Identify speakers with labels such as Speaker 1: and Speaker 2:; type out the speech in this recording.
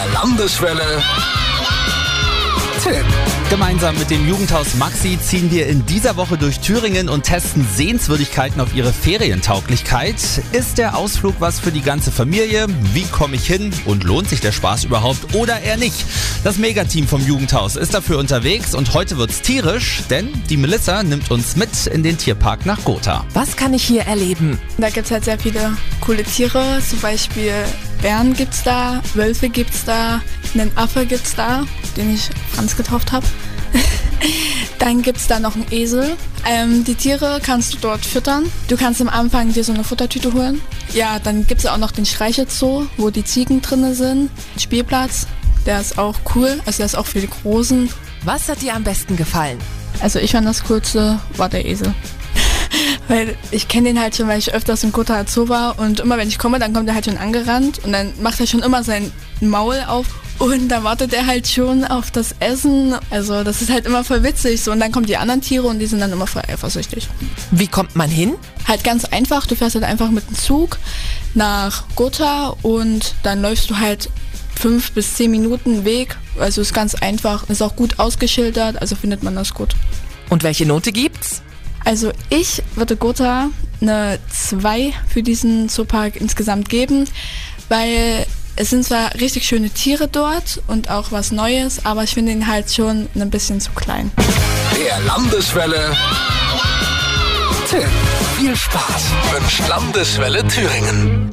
Speaker 1: Der Landeswelle Tipp.
Speaker 2: Gemeinsam mit dem Jugendhaus Maxi ziehen wir in dieser Woche durch Thüringen und testen Sehenswürdigkeiten auf ihre Ferientauglichkeit. Ist der Ausflug was für die ganze Familie? Wie komme ich hin? Und lohnt sich der Spaß überhaupt oder eher nicht? Das Megateam vom Jugendhaus ist dafür unterwegs und heute wird's tierisch, denn die Melissa nimmt uns mit in den Tierpark nach Gotha.
Speaker 3: Was kann ich hier erleben?
Speaker 4: Da gibt es halt sehr viele coole Tiere, zum Beispiel Bären gibt's da, Wölfe gibt's da, einen Affe gibt's da, den ich Franz getauft habe. Dann gibt's da noch einen Esel. Ähm, die Tiere kannst du dort füttern. Du kannst am Anfang dir so eine Futtertüte holen. Ja, dann gibt's auch noch den Streichelzoo, wo die Ziegen drinne sind. Ein Spielplatz, der ist auch cool. Also der ist auch für die Großen.
Speaker 3: Was hat dir am besten gefallen?
Speaker 4: Also ich fand das Coolste war der Esel. Weil ich kenne den halt schon, weil ich öfters im Kota Zoo war und immer wenn ich komme, dann kommt er halt schon angerannt und dann macht er schon immer sein Maul auf und dann wartet er halt schon auf das Essen. Also das ist halt immer voll witzig so und dann kommen die anderen Tiere und die sind dann immer voll eifersüchtig.
Speaker 3: Wie kommt man hin?
Speaker 4: Halt ganz einfach, du fährst halt einfach mit dem Zug nach Gotha und dann läufst du halt fünf bis zehn Minuten Weg. Also ist ganz einfach, ist auch gut ausgeschildert, also findet man das gut.
Speaker 3: Und welche Note gibt's?
Speaker 4: Also ich würde Gotha eine 2 für diesen Zoopark insgesamt geben, weil es sind zwar richtig schöne Tiere dort und auch was Neues, aber ich finde ihn halt schon ein bisschen zu klein.
Speaker 1: Der Landeswelle Tipp. Viel Spaß wünscht Landeswelle Thüringen.